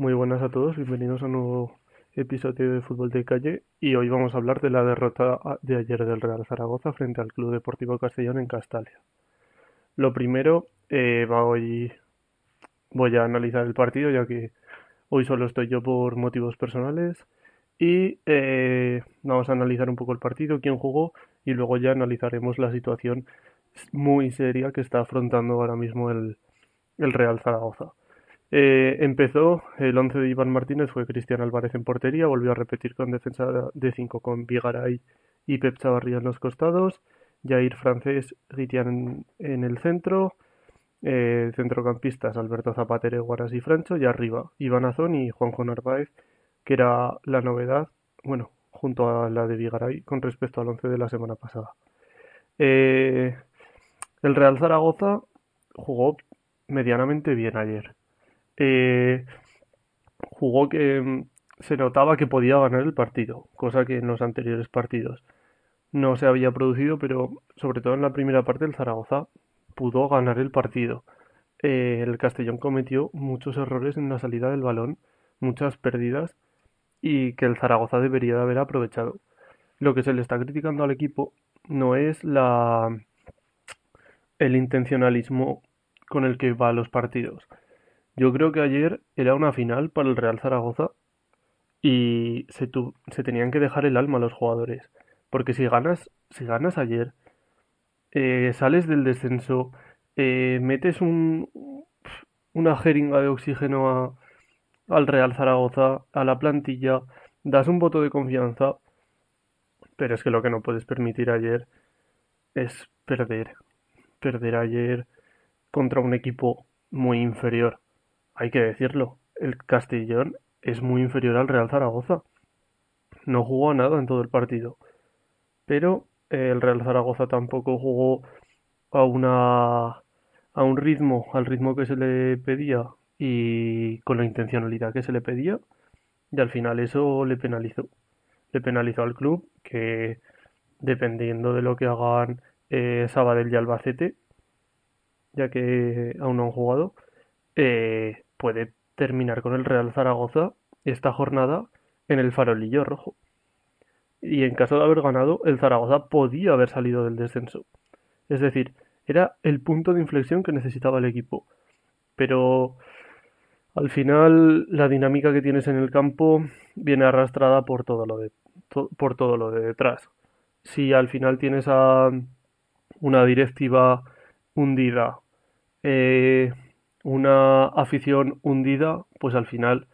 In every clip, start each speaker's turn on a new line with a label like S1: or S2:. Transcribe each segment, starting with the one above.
S1: Muy buenas a todos, bienvenidos a un nuevo episodio de Fútbol de Calle y hoy vamos a hablar de la derrota de ayer del Real Zaragoza frente al Club Deportivo Castellón en Castalia. Lo primero, eh, hoy voy a analizar el partido ya que hoy solo estoy yo por motivos personales y eh, vamos a analizar un poco el partido, quién jugó y luego ya analizaremos la situación muy seria que está afrontando ahora mismo el Real Zaragoza. Eh, empezó el 11 de Iván Martínez, fue Cristian Álvarez en portería, volvió a repetir con defensa de 5 con Vigaray y Pep Chavarría en los costados, Jair Francés, Ritian en, el centro, eh, centrocampistas Alberto Zapatero, Guaras y Francho, y arriba Iván Azón y Juanjo Narváez, que era la novedad, bueno, junto a la de Vigaray con respecto al 11 de la semana pasada. Eh, el Real Zaragoza jugó medianamente bien ayer. Eh, jugó que mm, se notaba que podía ganar el partido, cosa que en los anteriores partidos no se había producido, pero sobre todo en la primera parte el Zaragoza pudo ganar el partido. Eh, el Castellón cometió muchos errores en la salida del balón, muchas pérdidas y que el Zaragoza debería de haber aprovechado. Lo que se le está criticando al equipo no es la el intencionalismo con el que va a los partidos. Yo creo que ayer era una final para el Real Zaragoza y se, tenían que dejar el alma a los jugadores. Porque si ganas, si ganas ayer, eh, sales del descenso, eh, metes un, una jeringa de oxígeno al Real Zaragoza, a la plantilla, das un voto de confianza, pero es que lo que no puedes permitir ayer es perder perder ayer contra un equipo muy inferior. Hay que decirlo, el Castellón es muy inferior al Real Zaragoza. No jugó nada en todo el partido. Pero el Real Zaragoza tampoco jugó a una a un ritmo, al ritmo que se le pedía y con la intencionalidad que se le pedía y al final eso le penalizó. Le penalizó al club que dependiendo de lo que hagan eh, Sabadell y Albacete, ya que aún no han jugado, eh, puede terminar con el Real Zaragoza esta jornada en el farolillo rojo. Y en caso de haber ganado, el Zaragoza podía haber salido del descenso. Es decir, era el punto de inflexión que necesitaba el equipo. Pero al final la dinámica que tienes en el campo viene arrastrada por todo lo de, por todo lo de detrás. Si al final tienes a una directiva hundida, eh, una afición hundida, pues al final,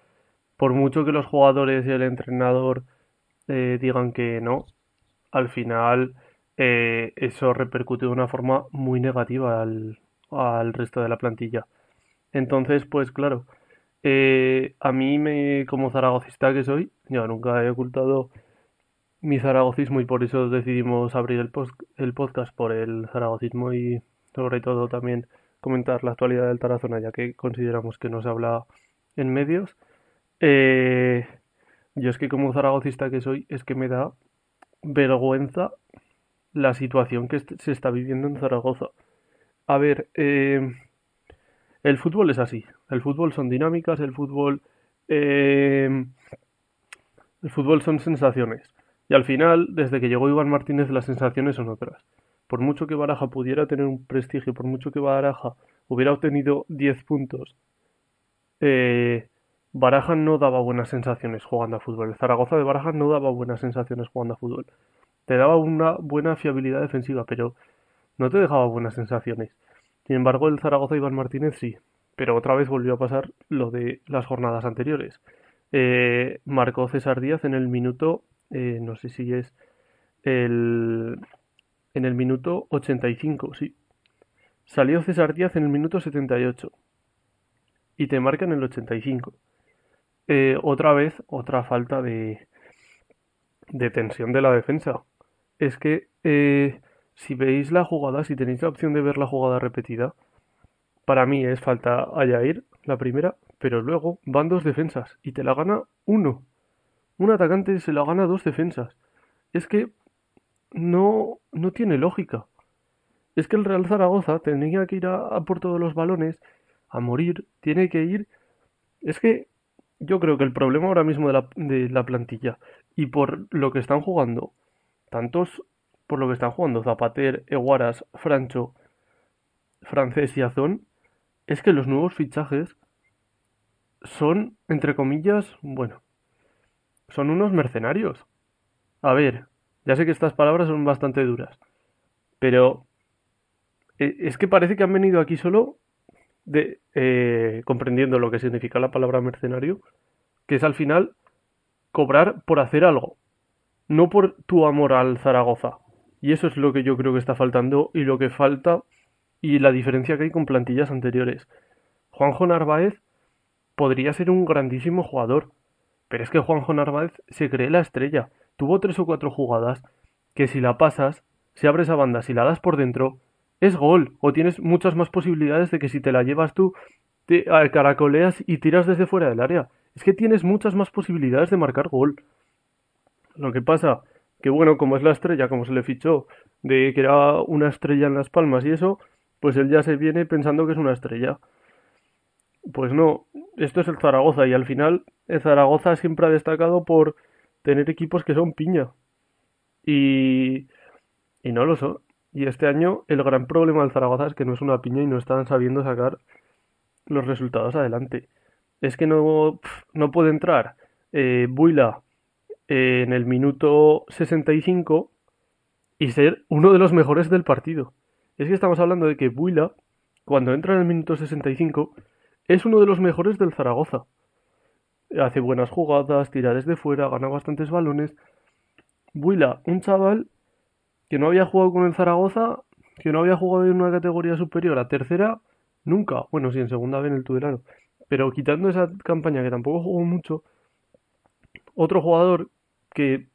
S1: por mucho que los jugadores y el entrenador eh, digan que no, al final eh, eso repercute de una forma muy negativa al, al resto de la plantilla. Entonces, pues claro, a mí me, como zaragocista que soy, yo nunca he ocultado mi zaragocismo y por eso decidimos abrir el, el podcast por el zaragocismo y sobre todo también comentar la actualidad del Tarazona ya que consideramos que no se habla en medios. Eh, yo es que como zaragocista que soy es que me da vergüenza la situación que se está viviendo en Zaragoza. A ver, eh, el fútbol es así. El fútbol son dinámicas, el fútbol... Eh, el fútbol son sensaciones. Y al final, desde que llegó Iván Martínez, las sensaciones son otras. Por mucho que Baraja pudiera tener un prestigio, por mucho que Baraja hubiera obtenido 10 puntos, eh, Baraja no daba buenas sensaciones jugando a fútbol. El Zaragoza de Baraja no daba buenas sensaciones jugando a fútbol. Te daba una buena fiabilidad defensiva, pero no te dejaba buenas sensaciones. Sin embargo, el Zaragoza Iván Martínez sí. Pero otra vez volvió a pasar lo de las jornadas anteriores. Eh, marcó César Díaz en el minuto eh, no sé si es el, en el minuto 85, sí. Salió César Díaz en el minuto 78 y te marca en el 85. Eh, otra vez, otra falta de, de tensión de la defensa. Es que eh, si veis la jugada, si tenéis la opción de ver la jugada repetida, para mí es falta a la primera, pero luego van dos defensas y te la gana uno un atacante se la gana dos defensas. Es que no, no tiene lógica. Es que el Real Zaragoza tenía que ir a, por todos los balones, a morir, tiene que ir. Es que yo creo que el problema ahora mismo de la, de la plantilla y por lo que están jugando, tantos por lo que están jugando Zapater, Eguaras, Francho, Francés y Azón, es que los nuevos fichajes son, entre comillas, bueno, son unos mercenarios. A ver, ya sé que estas palabras son bastante duras, pero eh, es que parece que han venido aquí solo de eh, comprendiendo lo que significa la palabra mercenario, que es al final cobrar por hacer algo, no por tu amor al Zaragoza. Y eso es lo que yo creo que está faltando y lo que falta y la diferencia que hay con plantillas anteriores. Juanjo Narváez podría ser un grandísimo jugador, pero es que Juanjo Narváez se cree la estrella. Tuvo tres o cuatro jugadas que si la pasas, si abres a banda, si la das por dentro, es gol. O tienes muchas más posibilidades de que si te la llevas tú, te caracoleas y tiras desde fuera del área. Es que tienes muchas más posibilidades de marcar gol. Lo que pasa, que bueno, como es la estrella, como se le fichó, de que era una estrella en las palmas y eso, pues él ya se viene pensando que es una estrella. Pues no, esto es el Zaragoza y al final el Zaragoza siempre ha destacado por tener equipos que son piña. Y, y no lo son. Y este año el gran problema del Zaragoza es que no es una piña y no están sabiendo sacar los resultados adelante. Es que no, no puede entrar eh, Buila eh, en el minuto 65 y ser uno de los mejores del partido. Es que estamos hablando de que Buila, cuando entra en el minuto 65, es uno de los mejores del Zaragoza. Hace buenas jugadas, tira desde fuera, gana bastantes balones. Buila, un chaval que no había jugado con el Zaragoza, que no había jugado en una categoría superior a tercera, nunca. Bueno, sí, en segunda vez en el Tudelano. Pero quitando esa campaña que tampoco jugó mucho, otro jugador que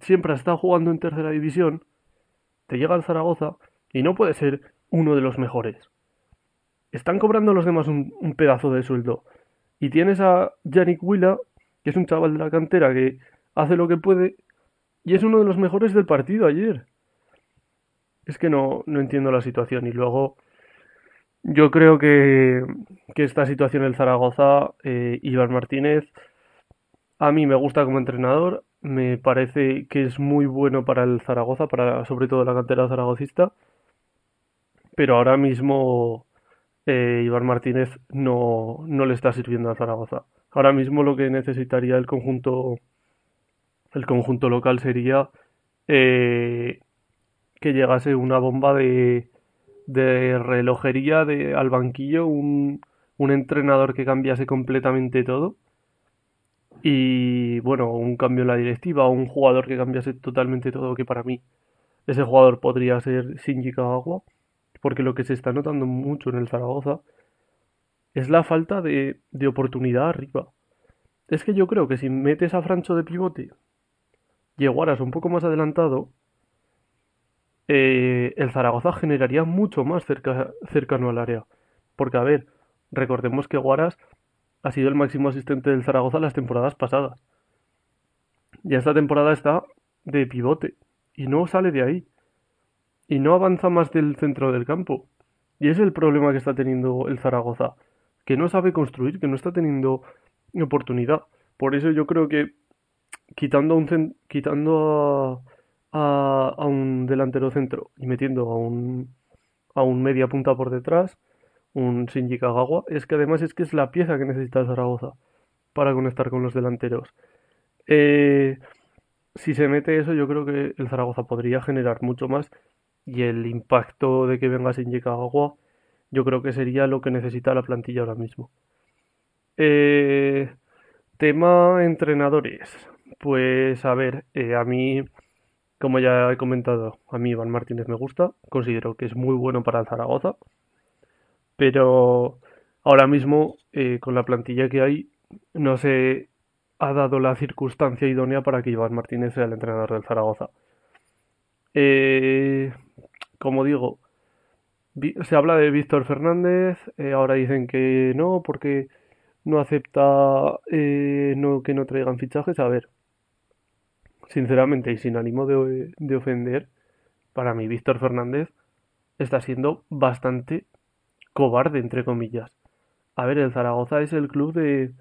S1: siempre ha estado jugando en tercera división, te llega al Zaragoza y no puede ser uno de los mejores. Están cobrando los demás un, pedazo de sueldo. Y tienes a Yannick Willa, que es un chaval de la cantera que hace lo que puede y es uno de los mejores del partido ayer. Es que no, no entiendo la situación. Y luego, yo creo que, que esta situación del Zaragoza, eh, Iván Martínez, a mí me gusta como entrenador, me parece que es muy bueno para el Zaragoza, para sobre todo la cantera zaragocista, pero ahora mismo eh, Iván Martínez no, no le está sirviendo a Zaragoza. Ahora mismo lo que necesitaría el conjunto el conjunto local sería eh, que llegase una bomba de, de relojería de, al banquillo, un, un entrenador que cambiase completamente todo y bueno, un cambio en la directiva un jugador que cambiase totalmente todo, que para mí ese jugador podría ser Shinji Kagawa, porque lo que se está notando mucho en el Zaragoza es la falta de, de oportunidad arriba. Es que yo creo que si metes a Francho de pivote y Eguaras un poco más adelantado, eh, el Zaragoza generaría mucho más cerca, cercano al área. Porque, a ver, recordemos que Guaras ha sido el máximo asistente del Zaragoza las temporadas pasadas. Y esta temporada está de pivote y no sale de ahí. Y no avanza más del centro del campo. Y es el problema que está teniendo el Zaragoza, que no sabe construir, que no está teniendo oportunidad. Por eso yo creo que quitando a un, quitando a, a, un delantero centro y metiendo a un, a un media punta por detrás, un Shinji Kagawa, es que además es que es la pieza que necesita Zaragoza para conectar con los delanteros. Eh, si se mete eso, yo creo que el Zaragoza podría generar mucho más y el impacto de que venga Shinji Kagawa, yo creo que sería lo que necesita la plantilla ahora mismo. Eh, tema entrenadores. Pues a ver, eh, a mí, como ya he comentado, a mí Iván Martínez me gusta, considero que es muy bueno para el Zaragoza pero ahora mismo eh, con la plantilla que hay no se ha dado la circunstancia idónea para que Iván Martínez sea el entrenador del Zaragoza. Eh, como digo, se habla de Víctor Fernández, eh, ahora dicen que no, porque no acepta no, que no traigan fichajes. A ver, sinceramente y sin ánimo de, de ofender, para mí Víctor Fernández está siendo bastante cobarde, entre comillas. A ver, el Zaragoza es el club de,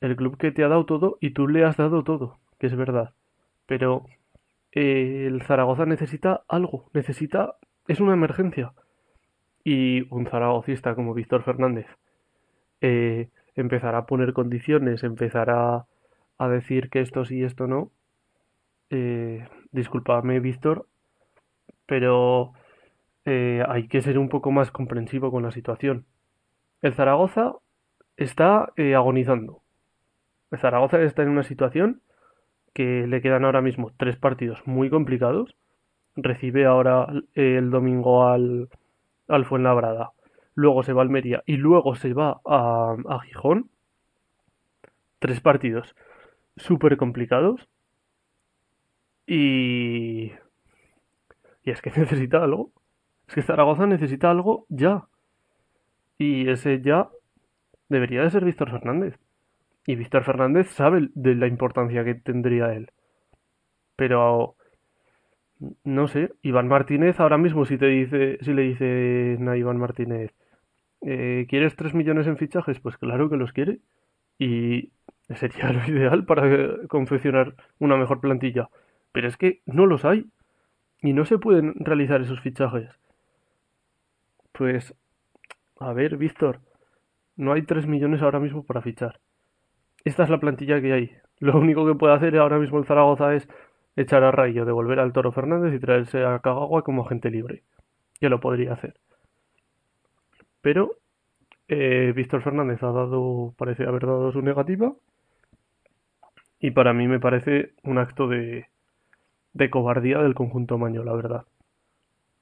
S1: el club que te ha dado todo y tú le has dado todo, que es verdad. Pero eh, el Zaragoza necesita algo, necesita, es una emergencia. Y un zaragocista como Víctor Fernández eh, empezará a poner condiciones, empezará a decir que esto sí, esto no. Eh, discúlpame, Víctor, pero eh, hay que ser un poco más comprensivo con la situación. El Zaragoza está eh, agonizando. El Zaragoza está en una situación que le quedan ahora mismo tres partidos muy complicados. Recibe ahora el domingo al, al Fuenlabrada. Luego se va a Almería y luego se va a, a Gijón. Tres partidos súper complicados. Y... Y es que necesita algo. Es que Zaragoza necesita algo ya. Y ese ya debería de ser Víctor Fernández. Y Víctor Fernández sabe de la importancia que tendría él. Pero no sé, Iván Martínez ahora mismo si te dice, si le dice a Iván Martínez, eh, ¿quieres 3 millones en fichajes? Pues claro que los quiere. Y sería lo ideal para confeccionar una mejor plantilla. Pero es que no los hay. Y no se pueden realizar esos fichajes. Pues, a ver, Víctor, no hay 3 millones ahora mismo para fichar. Esta es la plantilla que hay. Lo único que puede hacer ahora mismo el Zaragoza es echar a Rayo, devolver al Toro Fernández y traerse a Cagagua como agente libre. Que lo podría hacer. Pero eh, Víctor Fernández ha dado, parece haber dado su negativa. Y para mí me parece un acto de, de cobardía del conjunto maño, la verdad.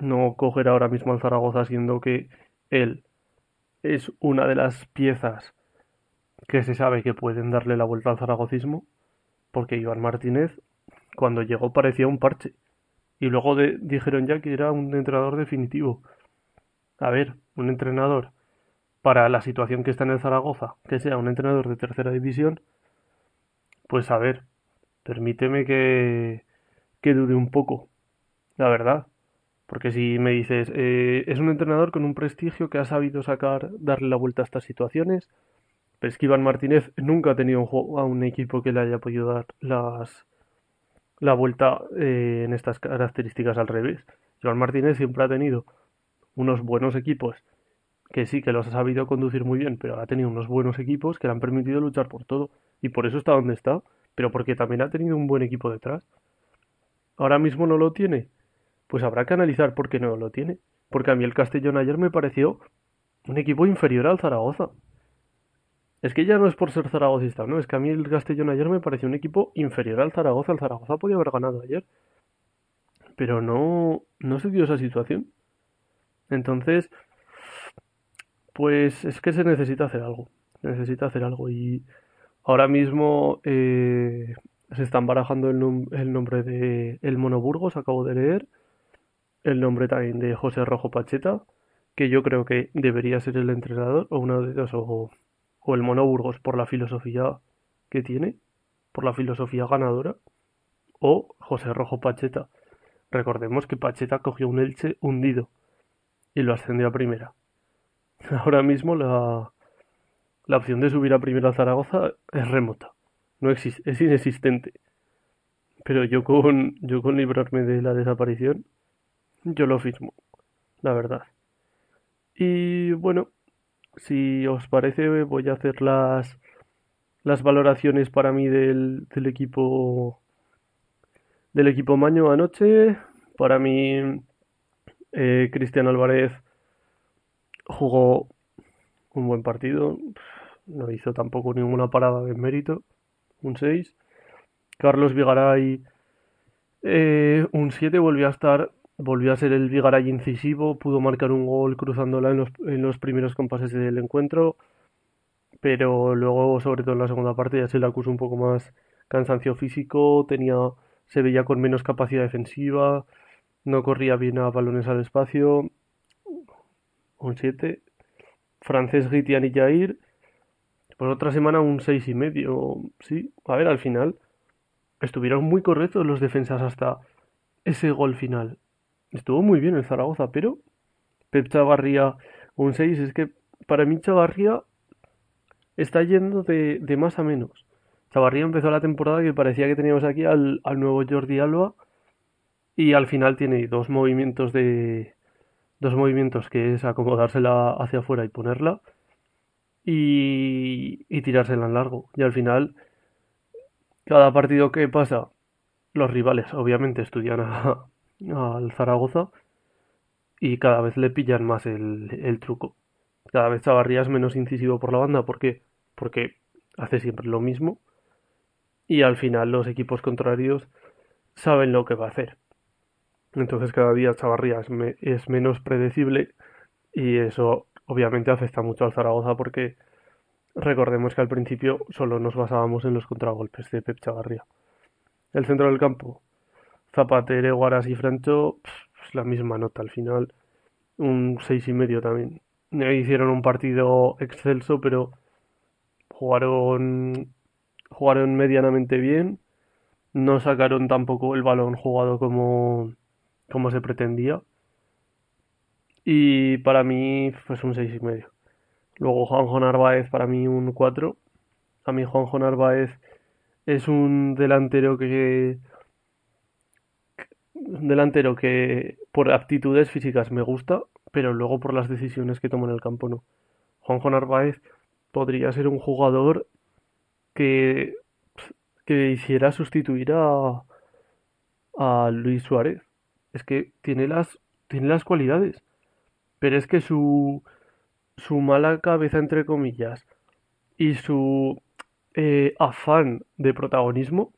S1: No coger ahora mismo al Zaragoza siendo que él es una de las piezas que se sabe que pueden darle la vuelta al zaragocismo, porque Iván Martínez cuando llegó parecía un parche. Y luego dijeron ya que era un entrenador definitivo. A ver, un entrenador para la situación que está en el Zaragoza, que sea un entrenador de tercera división, pues a ver, permíteme que, que dude un poco, la verdad. Porque si me dices, eh, es un entrenador con un prestigio que ha sabido sacar, darle la vuelta a estas situaciones, pero es que Iván Martínez nunca ha tenido un a un equipo que le haya podido dar las, la vuelta eh, en estas características al revés. Iván Martínez siempre ha tenido unos buenos equipos que sí que los ha sabido conducir muy bien, pero ha tenido unos buenos equipos que le han permitido luchar por todo. Y por eso está donde está, pero porque también ha tenido un buen equipo detrás. Ahora mismo no lo tiene. Pues habrá que analizar por qué no lo tiene. Porque a mí el Castellón ayer me pareció un equipo inferior al Zaragoza. Es que ya no es por ser zaragocista, ¿no? Es que a mí el Castellón ayer me pareció un equipo inferior al Zaragoza. El Zaragoza podía haber ganado ayer. Pero no, no se dio esa situación. Entonces, pues es que se necesita hacer algo. Se necesita hacer algo. Y ahora mismo eh, se están barajando el, el, nombre de El Mono Burgos, acabo de leer. El nombre también de José Rojo Pacheta, que yo creo que debería ser el entrenador, o uno de dos, o, o el Mono Burgos por la filosofía que tiene, por la filosofía ganadora, o José Rojo Pacheta. Recordemos que Pacheta cogió un Elche hundido y lo ascendió a primera. Ahora mismo la, la opción de subir a primera Zaragoza es remota. No existe, es inexistente. Pero yo con, yo con librarme de la desaparición, yo lo firmo, la verdad. Y bueno, si os parece, voy a hacer las, las valoraciones para mí del, del equipo del equipo Maño anoche. Para mí, eh, Cristian Álvarez jugó un buen partido, no hizo tampoco ninguna parada de mérito, un 6. Carlos Vigaray, eh, un 7, volvió a estar, volvió a ser el Vigaray incisivo, pudo marcar un gol cruzándola en los, primeros compases del encuentro, pero luego, sobre todo en la segunda parte, ya se le acusó un poco más cansancio físico, tenía, se veía con menos capacidad defensiva, no corría bien a balones al espacio, un 7. Francés, Gitian y Jair. Por otra semana un seis y medio. Sí, a ver, al final estuvieron muy correctos los defensas hasta ese gol final. Estuvo muy bien el Zaragoza, pero Pep Chavarría un 6 es que para mí Chavarría está yendo de, de más a menos. Chavarría empezó la temporada que parecía que teníamos aquí al, al nuevo Jordi Alba y al final tiene dos movimientos de dos movimientos que es acomodársela hacia afuera y ponerla y, y tirársela en largo. Y al final, cada partido que pasa, los rivales obviamente estudian al Zaragoza y cada vez le pillan más el, truco. Cada vez Chavarría es menos incisivo por la banda. ¿Por qué? Porque hace siempre lo mismo y al final los equipos contrarios saben lo que va a hacer. Entonces cada día Chavarría es, menos predecible y eso obviamente afecta mucho al Zaragoza porque recordemos que al principio solo nos basábamos en los contragolpes de Pep Chavarría. El centro del campo, Zapatero, Guaras y Francho, pues la misma nota al final, un seis y medio también. Hicieron un partido excelso, pero jugaron jugaron medianamente bien, no sacaron tampoco el balón jugado como, como se pretendía. Y para mí, pues un seis y medio. Luego Juanjo Narváez, para mí un 4. A mí Juanjo Narváez es un delantero que. Delantero que por aptitudes físicas me gusta, pero luego por las decisiones que toma en el campo no. Juanjo Narváez podría ser un jugador que, que hiciera sustituir a, a Luis Suárez. Es que tiene las, tiene las cualidades. Pero es que su, su mala cabeza, entre comillas, y su eh, afán de protagonismo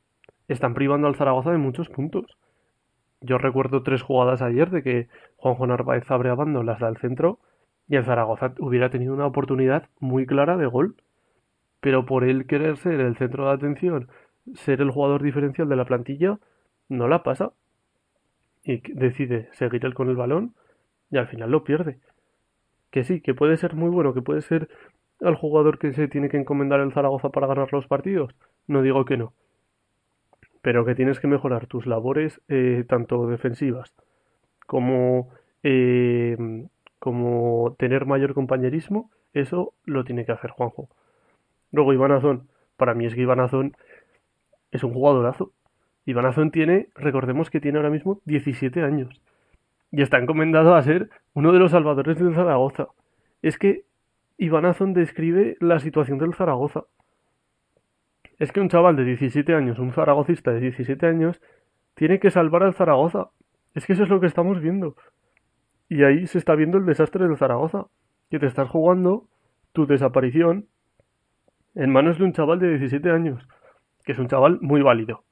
S1: están privando al Zaragoza de muchos puntos. Yo recuerdo tres jugadas ayer de que Juanjo Narváez abre bando, las da al centro y el Zaragoza hubiera tenido una oportunidad muy clara de gol pero por él querer ser el centro de atención, ser el jugador diferencial de la plantilla, no la pasa. Y decide seguir él con el balón y al final lo pierde. Que sí, que puede ser muy bueno, que puede ser el jugador que se tiene que encomendar el Zaragoza para ganar los partidos. No digo que no. Pero que tienes que mejorar tus labores, eh, tanto defensivas como, eh, como tener mayor compañerismo, eso lo tiene que hacer Juanjo. Luego Iván Azón, para mí es que Iván Azón es un jugadorazo. Iván Azón tiene, recordemos que tiene ahora mismo 17 años y está encomendado a ser uno de los salvadores del Zaragoza. Es que Iván Azón describe la situación del Zaragoza. Es que un chaval de 17 años, un zaragocista de 17 años, tiene que salvar al Zaragoza. Es que eso es lo que estamos viendo. Y ahí se está viendo el desastre del Zaragoza. Que te estás jugando tu desaparición en manos de un chaval de 17 años, que es un chaval muy válido.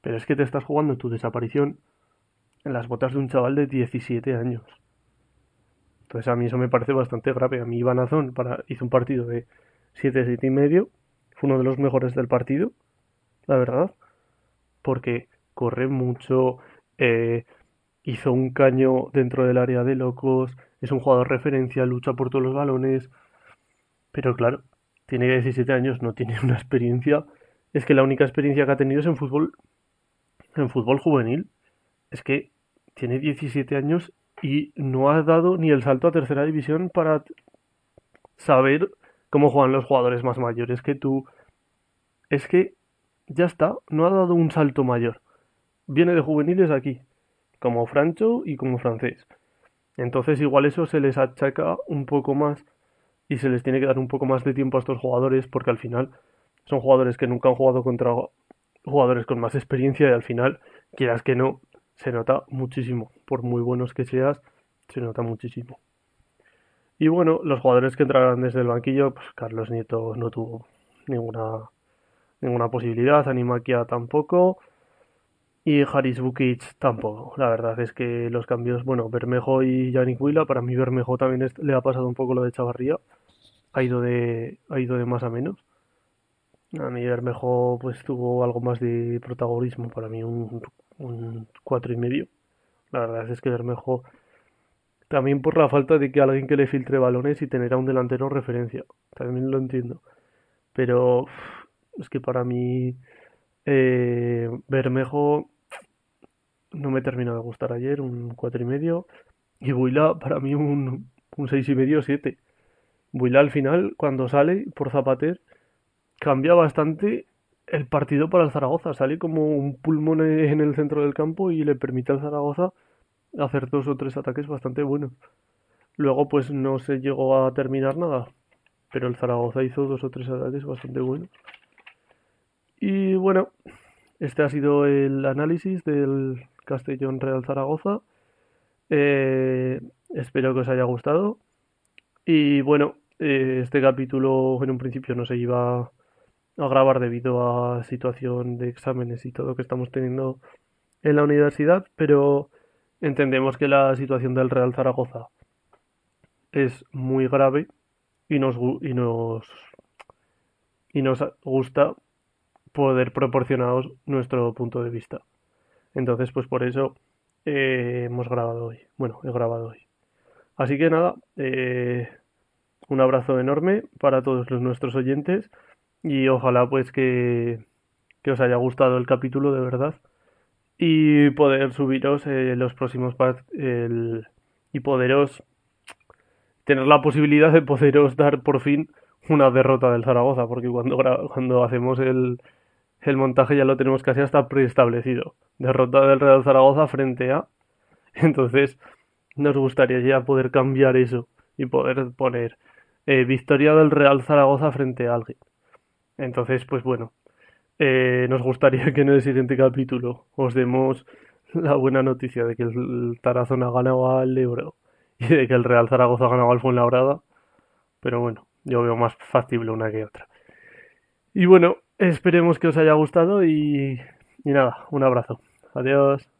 S1: Pero es que te estás jugando tu desaparición en las botas de un chaval de 17 años. Entonces a mí eso me parece bastante grave. A mí Iván Azón para, hizo un partido de 7, 7 y medio. Fue uno de los mejores del partido, la verdad. Porque corre mucho, eh, hizo un caño dentro del área de locos, es un jugador referencia, lucha por todos los balones. Pero claro, tiene 17 años, no tiene una experiencia. Es que la única experiencia que ha tenido es en fútbol, en fútbol juvenil. Es que tiene 17 años y no ha dado ni el salto a tercera división para saber cómo juegan los jugadores más mayores que tú. Es que ya está, no ha dado un salto mayor. Viene de juveniles aquí, como Francho y como francés. Entonces igual eso se les achaca un poco más y se les tiene que dar un poco más de tiempo a estos jugadores porque al final son jugadores que nunca han jugado contra jugadores con más experiencia y al final, quieras que no, se nota muchísimo. Por muy buenos que seas, se nota muchísimo. Y bueno, los jugadores que entraron desde el banquillo, pues Carlos Nieto no tuvo ninguna, ninguna posibilidad, Animakia tampoco. Y Haris Bukic tampoco. La verdad es que los cambios, bueno, Bermejo y Yannick Huila, para mí Bermejo también le ha pasado un poco lo de Chavarría. Ha ido de, ha ido de más a menos. A mí Bermejo pues tuvo algo más de protagonismo, para mí un, un cuatro y medio. La verdad es que Bermejo también por la falta de que alguien que le filtre balones y tener a un delantero referencia. También lo entiendo. Pero es que para mí eh, Bermejo no me terminó de gustar ayer, un cuatro y medio. Y Buila, para mí, un, un seis y medio, siete. Buila al final, cuando sale por Zapater, cambia bastante el partido para el Zaragoza. Sale como un pulmón en el centro del campo y le permite al Zaragoza hacer dos o tres ataques bastante buenos. Luego pues no se llegó a terminar nada, pero el Zaragoza hizo dos o tres ataques bastante buenos. Y bueno, este ha sido el análisis del Castellón Real Zaragoza. Eh, espero que os haya gustado. Y bueno, eh, este capítulo en un principio no se iba a grabar debido a situación de exámenes y todo que estamos teniendo en la universidad, pero entendemos que la situación del Real Zaragoza es muy grave y nos, y nos, y nos gusta poder proporcionaros nuestro punto de vista. Entonces, pues por eso eh, hemos grabado hoy. Bueno, he grabado hoy. Así que nada, eh, un abrazo enorme para todos los nuestros oyentes y ojalá pues que, que os haya gustado el capítulo de verdad y poder subiros eh, los próximos el, y poderos tener la posibilidad de poderos dar por fin una derrota del Zaragoza porque cuando, cuando hacemos el, el montaje ya lo tenemos casi hasta preestablecido derrota del Real Zaragoza frente a entonces nos gustaría ya poder cambiar eso y poder poner eh, victoria del Real Zaragoza frente a alguien. Entonces, pues bueno, eh, nos gustaría que en el siguiente capítulo os demos la buena noticia de que el Tarazona ha ganado al Ebro y de que el Real Zaragoza ha ganado al Fuenlabrada. Pero bueno, yo veo más factible una que otra. Y bueno, esperemos que os haya gustado y, y nada, un abrazo. Adiós.